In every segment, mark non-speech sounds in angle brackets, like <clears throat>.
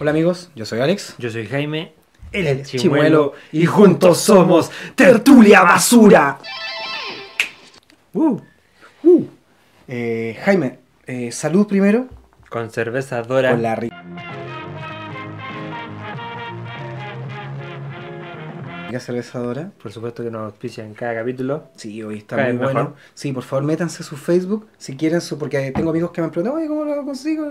Hola amigos, yo soy Alex. Yo soy Jaime, el, El chimuelo, Chimuelo, y juntos somos Tertulia Basura. Uh, Uh. Eh, Jaime, eh, salud primero con cerveza Dora. con la rica cervezadora. Por supuesto que nos auspicia en cada capítulo. Sí, hoy está Cada muy bueno. mejor. Sí, por favor, métanse a su Facebook si quieren su. Porque tengo amigos que me han preguntado, oye, ¿cómo lo consigo?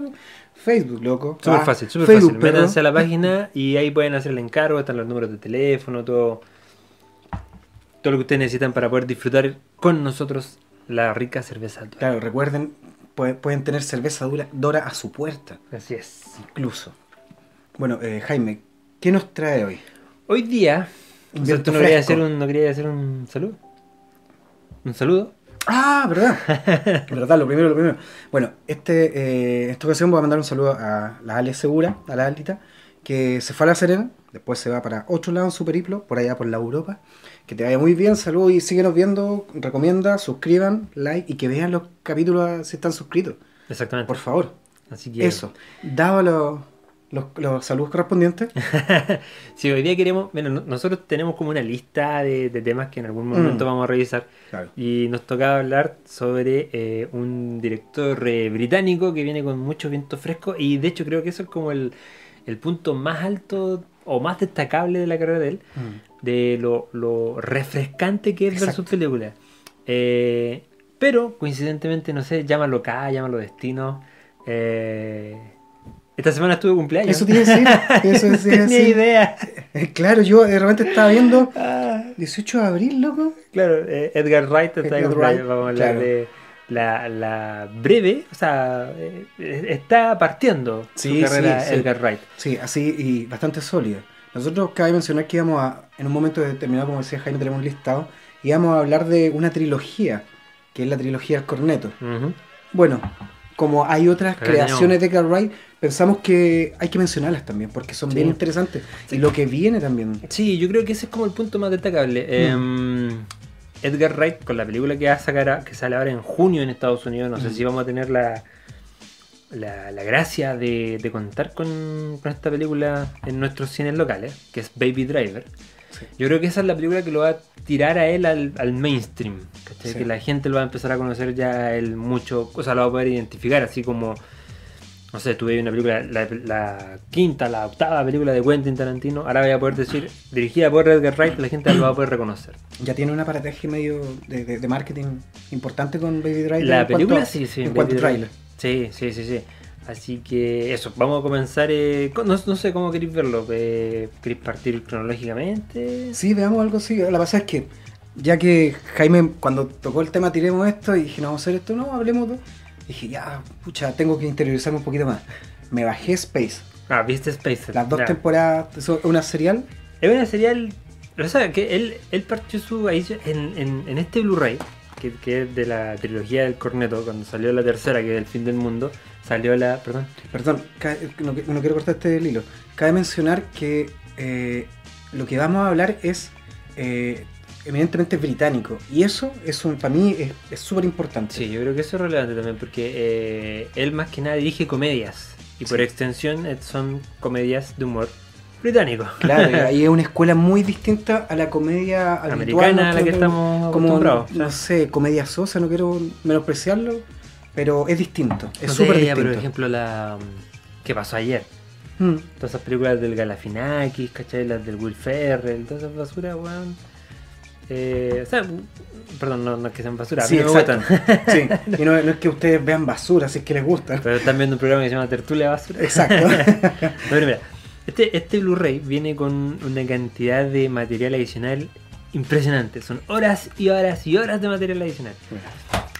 Facebook, loco. Súper Ah, fácil, súper fácil. perro. Métanse a la página y ahí pueden hacer el encargo, están los números de teléfono, todo, todo lo que ustedes necesitan para poder disfrutar con nosotros la rica cerveza Dora. Claro, recuerden, puede- pueden tener cerveza dura, Dora a su puerta, Así es. incluso. Bueno, eh, Jaime, ¿qué nos trae hoy? Hoy día, o sea, viento ¿tú no querías, hacer un, no querías hacer un saludo? ¿Un saludo? Ah, verdad. <laughs> verdad, lo primero, lo primero. Bueno, este, eh, en esta ocasión voy a mandar un saludo a la Ale Segura, a la Alita, que se fue a La Serena, después se va para otro lado en su periplo, por allá por la Europa. Que te vaya muy bien, saludos y síguenos viendo, recomienda, suscriban, like y que vean los capítulos si están suscritos, Exactamente. por favor. Así que Eso, dado los, los, saludos correspondientes. <laughs> Sí, hoy día queremos, bueno, no- nosotros tenemos como una lista de, de temas que en algún momento Mm. vamos a revisar Claro. y nos tocaba hablar sobre eh, un director eh, británico que viene con mucho viento fresco y de hecho creo que eso es como el, el punto más alto o más destacable de la carrera de él, Mm. de lo, lo refrescante que es ver Exacto. sus películas. Eh, pero coincidentemente, no sé, llámalo acá, llámalo destino. eh, esta semana estuve cumpleaños. Eso tiene que decir, <laughs> eso no tenía decir. idea. Eh, Claro, yo de repente estaba viendo Ah, 18 de abril, loco. claro, eh, Edgar Wright está Edgar Wright, Vamos a hablar claro. de la, la breve, o sea, eh, está partiendo Sí, su carrera sí, sí. Edgar Wright. Sí, así y bastante sólida. Nosotros cabe mencionar que íbamos a, en un momento determinado, como decía Jaime, tenemos un listado, íbamos a hablar de una trilogía, que es la trilogía del corneto. Ujú. Bueno, como hay otras Pero creaciones de Edgar Wright, pensamos que hay que mencionarlas también, porque son Sí. bien interesantes. Sí. Y lo que viene también. Sí, yo creo que ese es como el punto más destacable. Mm. Eh, Edgar Wright, con la película que va a sacar, a- que sale ahora en junio en Estados Unidos, no sé Mm. si vamos a tener la, la, la gracia de, de contar con, con esta película en nuestros cines locales, que es Baby Driver. Sí. Yo creo que esa es la película que lo va a tirar a él al, al mainstream. ¿cachai? Que la gente lo va a empezar a conocer ya él mucho, o sea, lo va a poder identificar, así como, no sé, tuve una película, la, la quinta, la octava película de Quentin Tarantino, ahora voy a poder decir, dirigida por Edgar Wright, la gente lo va a poder reconocer. Ya tiene un aparataje medio de, de- de marketing importante con Baby Driver. La en película cuanto- sí, sí. En cuanto trailer. Sí, sí, sí, sí. Así que eso, vamos a comenzar. eh, con- no, no sé cómo queréis verlo. eh, ¿Queréis partir cronológicamente? Sí, veamos algo así. La pasada es que, ya que Jaime, cuando tocó el tema, tiremos esto y dije, no vamos a hacer esto, no, hablemos de. Dije, ya, pucha, tengo que interiorizarme un poquito más. Me bajé Space. Ah, viste Spacer. Las dos Ya. temporadas, es una serial. Es una serial. Pero sabes que él, él partió su. ahí en, en, en este Blu-ray, que, que es de la trilogía del Corneto, cuando salió la tercera, que es El fin del mundo, salió la. Perdón. Perdón, no, no quiero cortar este hilo. Cabe mencionar que eh, lo que vamos a hablar es eh, eminentemente británico. Y eso es un, para mí es- es súper importante. Sí, yo creo que eso es relevante también porque eh, él más que nada dirige comedias y por extensión eh, son comedias de humor británico. Claro, y <laughs> ahí es una escuela muy distinta a la comedia habitual, Americana a la que estamos como, acostumbrados. no sé, comedia sosa, no quiero menospreciarlo, pero es distinto, es No súper distinto. Por ejemplo, la mm, ¿Qué pasó ayer? Mm, Todas esas películas del Galafinakis, ¿cachai? Las del Will Ferrell, todas esas basuras, weón. Eh, o sea, perdón, no, no es que sean basura, a Sí, mí me gustan. <laughs> sí, y no, no es que ustedes vean basura, si es que les gusta. Pero están viendo un programa que se llama Tertulia Basura. Exacto. <laughs> No, pero mira, este, este Blu-ray viene con una cantidad de material adicional impresionante. Son horas y horas y horas de material adicional.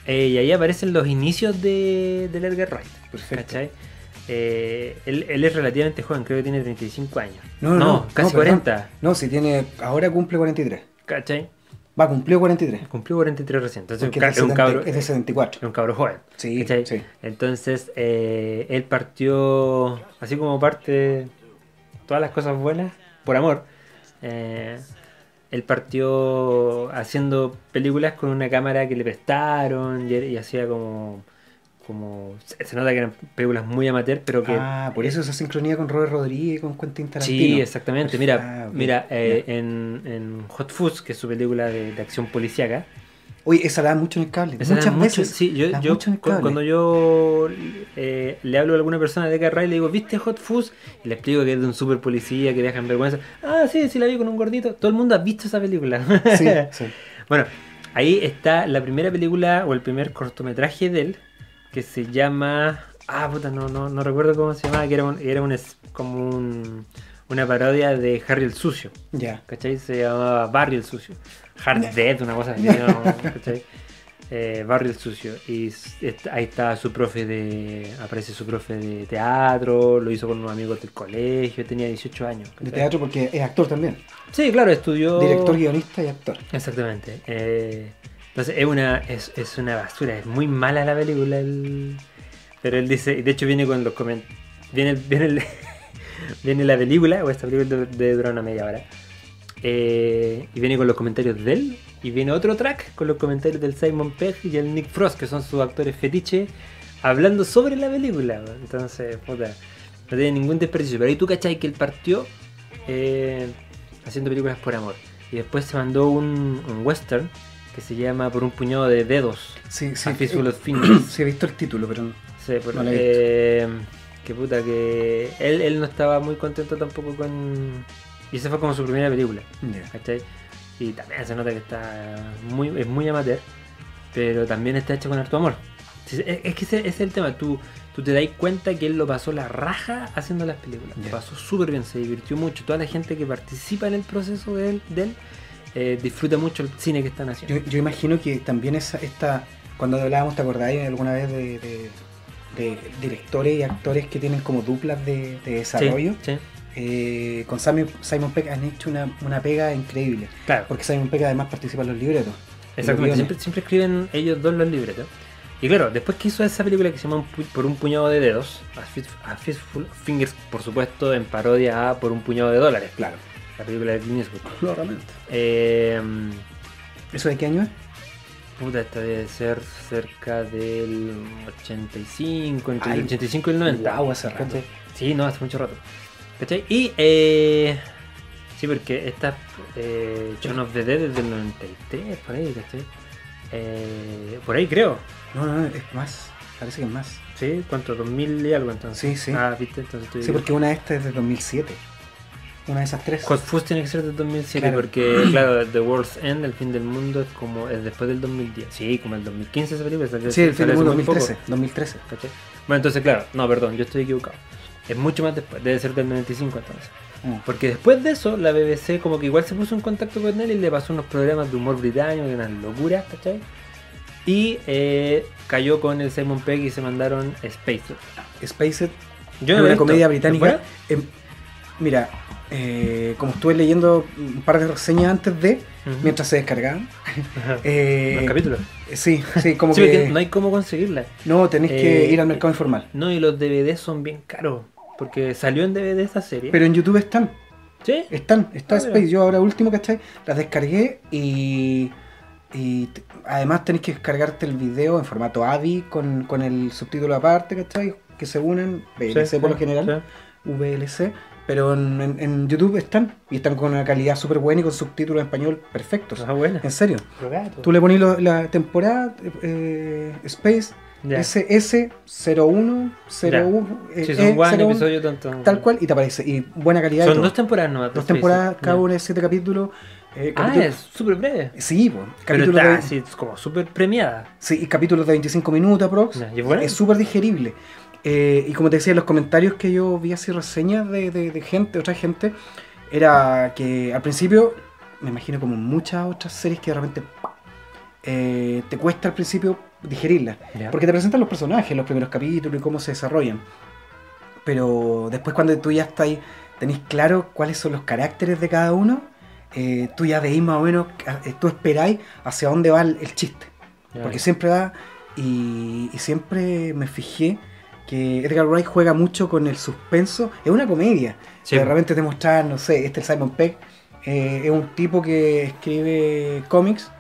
Eh, y ahí aparecen los inicios de, del Edgar Wright. Perfecto. ¿Cachai? Eh, él, él es relativamente joven, creo que tiene 35 años. No, no, no, casi no, perdón. 40. No, si tiene, ahora cumple 43. ¿Cachai? Va, cumplió 43. Cumplió 43 recién. Entonces Porque es un, de cabro, 70 es de 74. es un cabro joven. Sí. Entonces, eh, él partió, así como parte todas las cosas buenas, por amor. eh, él partió haciendo películas con una cámara que le prestaron y, y hacía como como se, nota que eran películas muy amateur, pero que Ah, por eso esa sincronía con Robert Rodríguez y con Quentin Tarantino. Sí, exactamente. Mira, Ah, mira eh, en, en Hot Fuzz, que es su película de, de acción policíaca, Oye, esa la dan mucho en el cable. esa Muchas mucho- veces. sí, yo, yo mucho en el cu- cable. cuando yo eh, le hablo a alguna persona de Carray, le digo, ¿viste Hot Fuzz? Y le explico que es de un super policía que viaja en vergüenza. Ah, sí, sí, la vi con un gordito. Todo el mundo ha visto esa película. Sí, <laughs> sí. Bueno, ahí está la primera película o el primer cortometraje de él que se llama. Ah, puta, no, no, no recuerdo cómo se llamaba, que era, un, era un, como un- una parodia de Harry el Sucio. Ya. ¿Cachai? Se llamaba Barrio el Sucio. Hard Dead, una cosa así, ¿no? <laughs> ¿cachai? Eh, Barrio el Sucio. Y ahí está su profe de. Aparece su profe de teatro, lo hizo con unos amigos del colegio, tenía 18 años. De teatro porque es actor también. Sí, claro, estudió. Director, guionista y actor. Exactamente. Eh, entonces es una, es, es una basura, es muy mala la película. el- Pero él dice, y de hecho viene con los comentarios. Viene, viene, <laughs> viene la película, o esta película de, durar una media hora. eh, y viene con los comentarios de él. Y viene otro track con los comentarios del Simon Pegg y el Nick Frost, que son sus actores fetiche, hablando sobre la película. Entonces, puta, no tiene ningún desperdicio. Pero ahí tú cachai que él partió eh, haciendo películas por amor. Y después se mandó un, un western que se llama Por un puñado de dedos. Sí, sí. Fistful <clears throat> of Fingers. sí, he visto el título, pero no. Sí, por- No la he eh, que puta que él, él no estaba muy contento tampoco con... Y esa fue como su primera película. Ya. ¿cachai? Y también se nota que está muy, es muy amateur, pero también está hecho con harto amor. Es, que ese, ese es el tema, tú, tú te das cuenta que él lo pasó la raja haciendo las películas. Lo pasó súper bien, se divirtió mucho. Toda la gente que participa en el proceso de él, de él, eh, disfruta mucho el cine que están haciendo. Yo, yo imagino que también esa, esta, cuando hablábamos, ¿te acordáis alguna vez de, de- de directores y actores que tienen como duplas de, de desarrollo? Sí, sí, Eh, con Simon, Simon Pegg han hecho una, una pega increíble. claro. Porque Simon Pegg además participa en los libretos. Exactamente, siempre, siempre escriben ellos dos los libretos. Y claro, después que hizo esa película que se llama Por un puñado de dedos, A, Fistful Fingers, por supuesto, en parodia a Por un puñado de dólares, Claro. La película de Clint Eastwood. <laughs> Claramente. Eh, ¿Eso de qué año es? puta, esta debe ser cerca del 85, entre Ay, el 85 y el 90. guau, hace. Sí, no, hace mucho rato. ¿Cachai? Y, eh, sí, porque esta eh, John of the Dead es del 93, por ahí, ¿cachai? Eh, por ahí creo. No, no, es más. Parece que es más. ¿Sí? ¿Cuánto? ¿2000 y algo entonces? Sí, sí. Ah, viste, entonces estoy Sí, porque una de estas es de 2007. Una de esas tres. Hot Fuzz tiene que ser del 2007 Claro. porque, <clears throat> claro, The World's End, el fin del mundo, es como es después del 2010. Sí, como el 2015 esa película. salió- Sí, el fin del mundo hace muy poco, 2013. 2013. ¿cachai? Bueno, entonces, claro, no, perdón, yo estoy equivocado. Es mucho más después, debe ser del 95 entonces. Mm. Porque después de eso, la BBC como que igual se puso en contacto con él y le pasó unos programas de humor británico, de unas locuras, ¿cachai? Y eh, cayó con el Simon Pegg y se mandaron Space. Spaced Yo no una visto. comedia ¿Es británica. buena? Mira, eh, como estuve leyendo un par de reseñas antes de, mientras se descargaban. <laughs> Eh, Los capítulos. Sí, sí, como Sí, que. no hay cómo conseguirla. No, tenéis que Eh, ir al mercado informal. No, y los DVD son bien caros. Porque salió en DVD esa serie. Pero en YouTube están, ¿Sí? están, está Ah, Space. mira. Yo ahora último, ¿cachai? Las descargué y. Y además tenéis que descargarte el video en formato AVI con, con el subtítulo aparte, ¿cachai? Que se unen, VLC Sí, por lo general, VLC, pero en, en- en YouTube están y están con una calidad súper buena y con subtítulos en español perfectos. sí. Ah, buena. En serio. Rogato. Tú le pones lo- la temporada eh, Space Ya. SS0101 eh, Sí, son E01, one episodio tanto. tal cual y te aparece y buena calidad Son dos temporadas nomás. Dos de temporadas cada Ya. una de siete capítulos eh, Ah, capítulos- es súper breve. sí pues, Pero capítulos está de, es como súper premiada. sí, y capítulos de 25 minutos aprox es súper digerible Eh, y como te decía en los comentarios que yo vi así reseñas de, de- de gente otra gente era que al principio me imagino como muchas otras series que de repente eh, te cuesta al principio digerirlas. Porque te presentan los personajes, los primeros capítulos y cómo se desarrollan. Pero después cuando tú ya estás ahí, tenés claro cuáles son los caracteres de cada uno, eh, tú ya veis más o menos, eh, tú esperáis hacia dónde va el, el chiste. Porque siempre va, y, y siempre me fijé que Edgar Wright juega mucho con el suspenso. Es una comedia. Sí. De repente te muestran, no sé, este es Simon Pegg, eh, es un tipo que escribe cómics,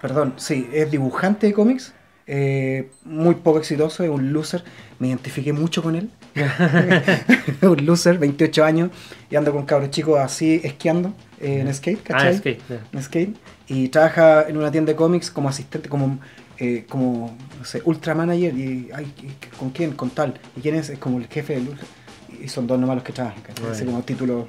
perdón, sí, es dibujante de cómics, eh, muy poco exitoso, es un loser. Me identifiqué mucho con él. <laughs> un loser, 28 años, y ando con cabros chicos así esquiando eh, en skate, Ah, ¿cachai? skate. ya. en skate y trabaja en una tienda de cómics como asistente, como, eh, como no sé, ultra manager y, ay, ¿y ¿con quién? Con tal. ¿Y quién es? Es como el jefe del ultra. Y son dos nomás los que trabajan, ¿cachai? así como título,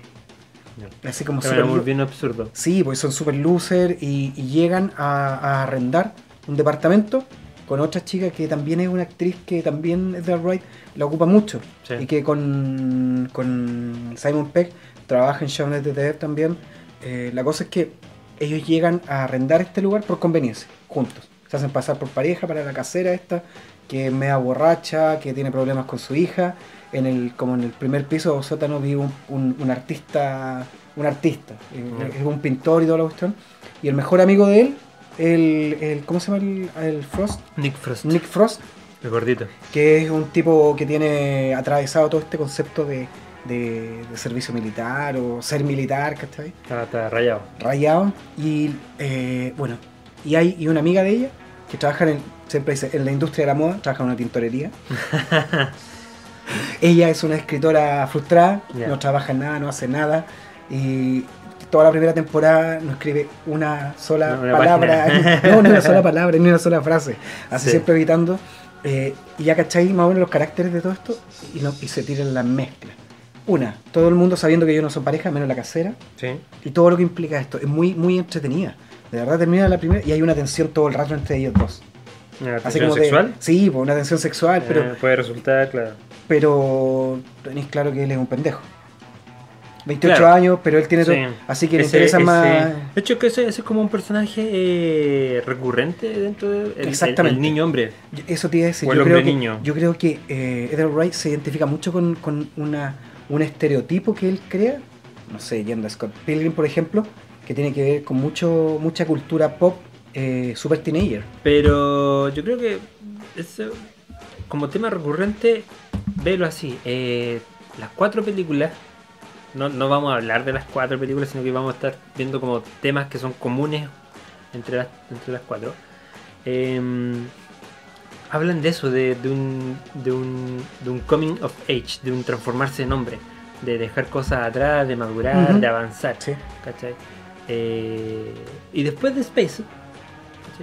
Ya. así como super bien absurdo. Sí, pues son super loser y, y llegan a, a arrendar un departamento con otra chica que también es una actriz que también es de Wright, la ocupa mucho. Sí. Y que con, con Simon Peck trabaja en Shaun the Dead también. Eh, la cosa es que ellos llegan a arrendar este lugar por conveniencia, juntos. Se hacen pasar por pareja para la casera esta, que es media borracha, que tiene problemas con su hija. En el, como en el primer piso o sótano vive un, un- un artista, un artista, eh, Ya. es un pintor y toda la cuestión. Y el mejor amigo de él, el, el ¿cómo se llama el, el Frost? Nick Frost. Nick Frost, El gordito. que es un tipo que tiene atravesado todo este concepto de, de- de servicio militar o ser militar, ¿cachai? Está, está rayado. Rayado. Y eh, bueno, y hay y una amiga de ella que trabaja en, siempre dice, en la industria de la moda, trabaja en una tintorería. <laughs> ella es una escritora frustrada, Ya. no trabaja en nada, no hace nada. Y toda la primera temporada no escribe una sola No, una palabra, <laughs> no, ni una sola <laughs> palabra, ni una sola frase. Así Sí. siempre evitando. eh, y ya cacháis más o menos los caracteres de todo esto y, lo- y se tiran las mezclas. Una, todo el mundo sabiendo que ellos no son pareja, menos la casera, Sí. y todo lo que implica esto. Es muy, muy entretenida. De verdad termina la primera y hay una tensión todo el rato entre ellos dos. ¿Una Así tensión como de- sexual? sí, pues una tensión sexual, pero, Eh, puede resultar, claro. pero tenéis claro que él es un pendejo. 28 Claro. años, pero él tiene Sí. todo. Así que le interesa ese- más. De hecho, que ese, ese es como un personaje eh, recurrente dentro del el- Exactamente. el niño hombre. Eso te iba a decir. O el Yo hombre creo, que, niño. yo creo que eh, Edgar Wright se identifica mucho con, con una, un estereotipo que él crea. No sé, yendo a Scott Pilgrim, por ejemplo, que tiene que ver con mucho mucha cultura pop eh, super teenager. Pero yo creo que como tema recurrente, velo así. eh, las cuatro películas, no, no vamos a hablar de las cuatro películas, sino que vamos a estar viendo como temas que son comunes entre las, entre las cuatro. Em, hablan de eso, de, de un, de, un, de un coming of age, de un transformarse en hombre, de dejar cosas atrás, de madurar, de avanzar. Sí. ¿cachai? Eh, y después de Space,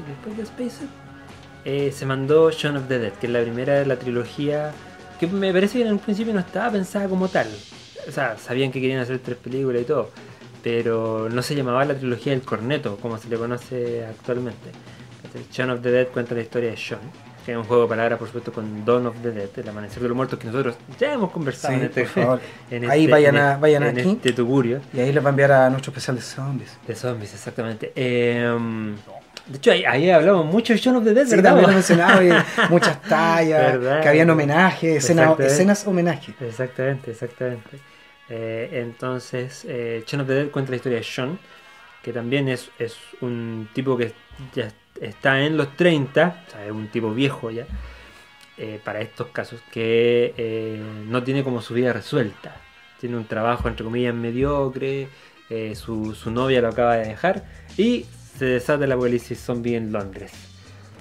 después de Space, eh, se mandó Shaun of the Dead, que es la primera de la trilogía, que me parece que en un principio no estaba pensada como tal. O sea, sabían que querían hacer tres películas y todo, pero no se llamaba la trilogía del corneto, como se le conoce actualmente. ¿cachai? Shaun of the Dead cuenta la historia de Shaun, que es un juego de palabras, por supuesto, con Dawn of the Dead, el amanecer de los muertos, que nosotros ya hemos conversado Sí, en este, por favor. <laughs> en Ahí este- vayan a- este- vayan en aquí. este tugurio. Y ahí les va a enviar a nuestro especial de zombies. De zombies, exactamente. Eh, de hecho, ahí, ahí hablamos mucho de Shaun of the Dead, Sí, ¿verdad? también lo <laughs> mencionaba, y muchas tallas, ¿Verdad? que habían homenajes, escenas, escenas homenaje. Exactamente, exactamente. Eh, entonces, eh, Shaun of the Dead cuenta la historia de Sean, que también es, es un tipo que ya está en los 30, o sea, es un tipo viejo ya, eh, para estos casos, que eh, no tiene como su vida resuelta. Tiene un trabajo, entre comillas, mediocre, eh, su, su novia lo acaba de dejar y se desata el apocalipsis zombie en Londres.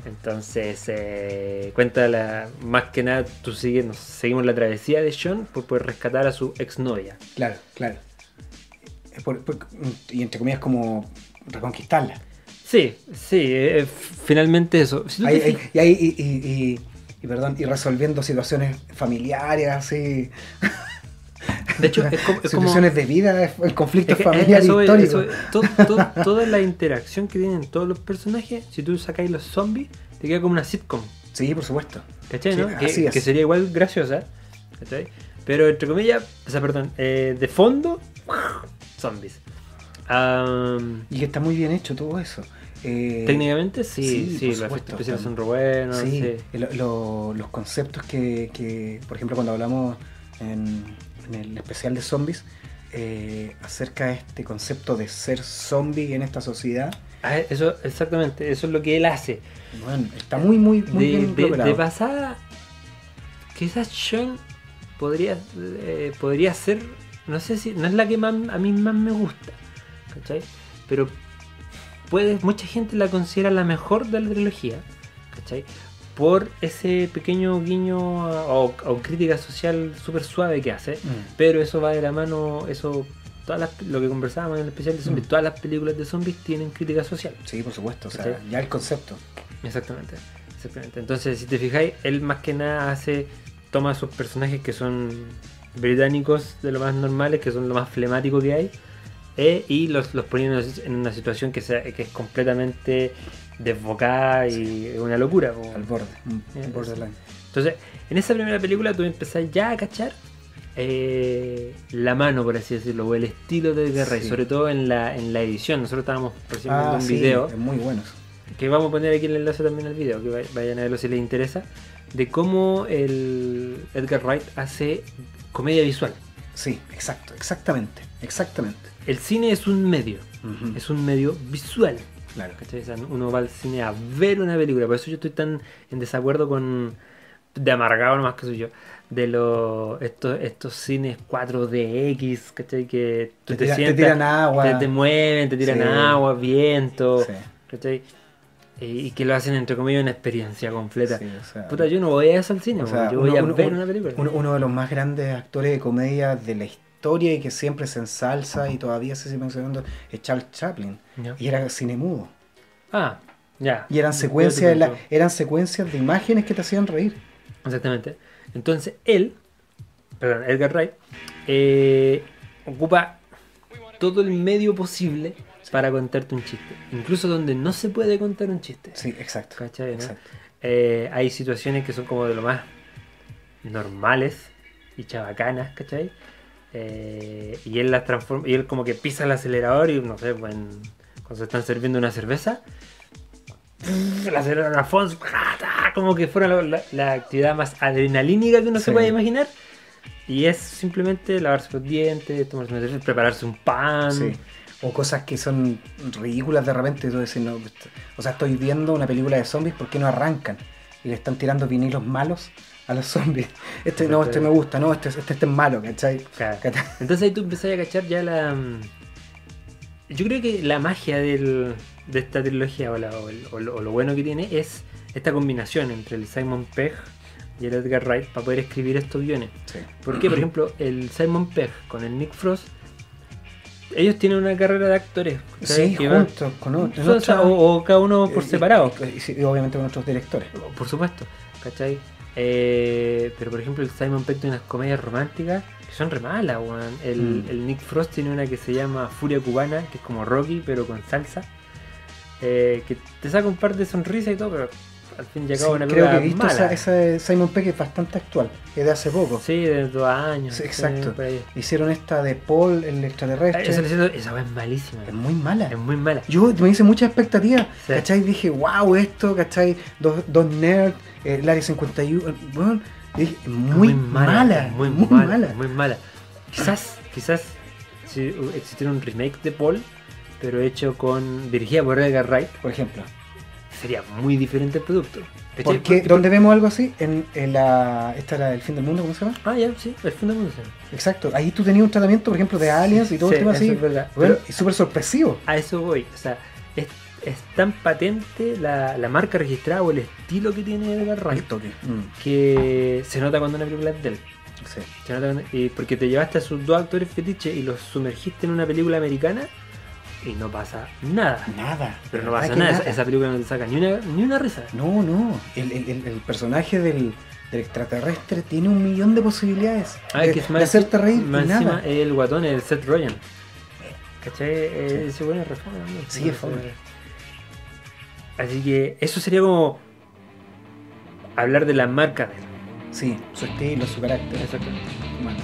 Entonces, cuenta la, más que nada, tú sigues, seguimos la travesía de Sean por poder rescatar a su exnovia. Claro, claro. Y entre comillas como reconquistarla. Sí, sí, eh, finalmente eso. Si y, ahí, y, y- y- y, perdón, y resolviendo situaciones familiares, así, <laughs> de hecho, es como... es como- situaciones de vida, el conflicto es que familiar eso es- histórico. eso es- to- to- toda la interacción que tienen todos los personajes, si tú sacáis los zombies, te queda como una sitcom. Sí, por supuesto. ¿Cachai? Sí, no? así que, es. que sería igual graciosa. ¿Cachai? Pero entre comillas, o sea, perdón, eh, de fondo, <laughs> zombies. Y que está muy bien hecho todo eso. Eh, técnicamente sí, sí, los efectos especiales son re buenos. sí, sí. lo- lo- los conceptos que, que, por ejemplo, cuando hablamos en, en el especial de zombies, eh, acerca de este concepto de ser zombie en esta sociedad, Ah, eso, exactamente, eso es lo que él hace. bueno, está muy, muy, muy de, bien de- logrado. de pasada, quizás Sean podría, eh, podría ser, no sé si, no es la que más, a mí más me gusta, ¿cachai? Pero puede, mucha gente la considera la mejor de la trilogía, ¿cachai? por ese pequeño guiño a- o, o crítica social súper suave que hace. Mm. Pero eso va de la mano, eso, todas las, lo que conversábamos en el especial de zombies, Mm. todas las películas de zombies tienen crítica social. Sí, por supuesto. O sea, ya el concepto. Exactamente, exactamente. Entonces, si te fijáis, él más que nada hace, toma sus personajes que son británicos de lo más normales, que son lo más flemático que hay, eh, y los, los pone en una, situación que, sea, que es completamente desbocada y una locura. Al borde. Mm, Eh, borderline. Entonces, en esa primera película tú empezás ya a cachar eh, la mano, por así decirlo, o el estilo de Edgar Sí. sobre todo en la, en la edición. Nosotros estábamos recién Ah, un sí, video es muy bueno. que vamos a poner aquí el enlace también al video, que vay- vayan a verlo si les interesa, de cómo el Edgar Wright hace comedia visual. Sí, exacto, exactamente, exactamente. El cine es un medio, es un medio visual. Claro. O sea, uno va al cine a ver una película, por eso yo estoy tan en desacuerdo con de amargado nomás que soy yo de los estos estos cines 4DX, ¿cachai? Que tú Te, te, tira- te tiran agua. te, te mueven, te tiran Sí. agua, viento, Sí, ¿cachai? Y que lo hacen entre comillas una experiencia completa. sí, o sea, Puta, yo no voy a eso al cine, O sea, yo voy uno- a uno- ver uno- una película. uno de los más grandes actores de comedia de la historia y que siempre se ensalza y todavía se sigue mencionando es Charles Chaplin. Y era cine mudo. Ah, ya. Y eran secuencias, de la- eran secuencias de imágenes que te hacían reír. Exactamente. Entonces él, perdón, Edgar Wright, eh, ocupa todo el medio posible para contarte un chiste. Incluso donde no se puede contar un chiste. Sí, exacto. ¿Cachai, no? exacto. Eh, hay situaciones que son como de lo más normales y chabacanas, ¿cachai? Eh, y él las transforma, y él como que pisa el acelerador y no sé, pues, en- cuando se están sirviendo una cerveza, el acelerador a fondo, como que fuera la, la- la actividad más adrenalínica que uno se puede imaginar. Y es simplemente lavarse los dientes, tomarse una cerveza, prepararse un pan. Sí. O cosas que son ridículas de repente. tú decís, no, o sea, estoy viendo una película de zombies, ¿por qué no arrancan? Y le están tirando vinilos malos a los zombies. Este no, este me gusta, no, este, este, este es malo, ¿cachai? Entonces ahí tú empezás a cachar ya la. mm, Yo creo que la magia del- de esta trilogía o, la- o el- o lo, o lo bueno que tiene es esta combinación entre el Simon Pegg y el Edgar Wright para poder escribir estos guiones. Sí. Porque, por ejemplo, el Simon Pegg con el Nick Frost, ellos tienen una carrera de actores. Sí, Que juntos, con otros. o, cada uno por Y- separado. Y, y- sí, y obviamente con otros directores. Por supuesto, ¿cachai? Eh, pero por ejemplo el Simon Pegg tiene unas comedias románticas que son re malas, weón. El, Mm. el Nick Frost tiene una que se llama Furia Cubana, que es como Rocky, pero con salsa. Eh, que te saca un par de sonrisas y todo, pero al fin y al Sí, una creo que película he visto mala. esa, esa de Simon Pegg es bastante actual, es de hace poco. Sí, de dos años. Sí, exacto. Hicieron esta de Paul, el extraterrestre. Esa, esa, es malísima. Es muy mala. Es muy mala. Yo me hice muchas expectativas, Sí. ¿cachai? Dije, wow, esto, ¿cachai? Dos, dos nerds, eh, el área 51, eh, bueno, dije, muy, mala, muy, muy, mala, mala. muy mala. Quizás, quizás si existiera un remake de Paul, pero hecho con dirigida por Edgar Wright, Por ejemplo. Sería muy diferente el producto. ¿Cachai? Porque, ¿dónde vemos algo así? En, en la. Esta era el fin del mundo, ¿cómo se llama? Ah, ya, sí, el fin del mundo. sí. Exacto. Ahí tú tenías un tratamiento, por ejemplo, de aliens y todo Sí, el tema así. es verdad. Bueno, Pero y súper sorpresivo. a eso voy. O sea, es, es tan patente la, la marca registrada o el estilo que tiene Edgar El Wright. Mm, que se nota cuando una película es de él. sí. Se nota cuando- y porque te llevaste a sus dos actores fetiche y los sumergiste en una película americana y no pasa nada. Nada. Pero no de verdad pasa nada, esa, película no te saca ni una, ni una risa. No, no. El, el- el- personaje del, del extraterrestre tiene un millón de posibilidades. Ah, de, que es de más, hacerte reír más encima nada. es el guatón, el Seth Rogen. ¿Cachai? Eh, Ese bueno es re fome, ¿no? Sí, es. Así que eso sería como hablar de la marca de él. Sí, su estilo, su carácter. Exactamente. Bueno.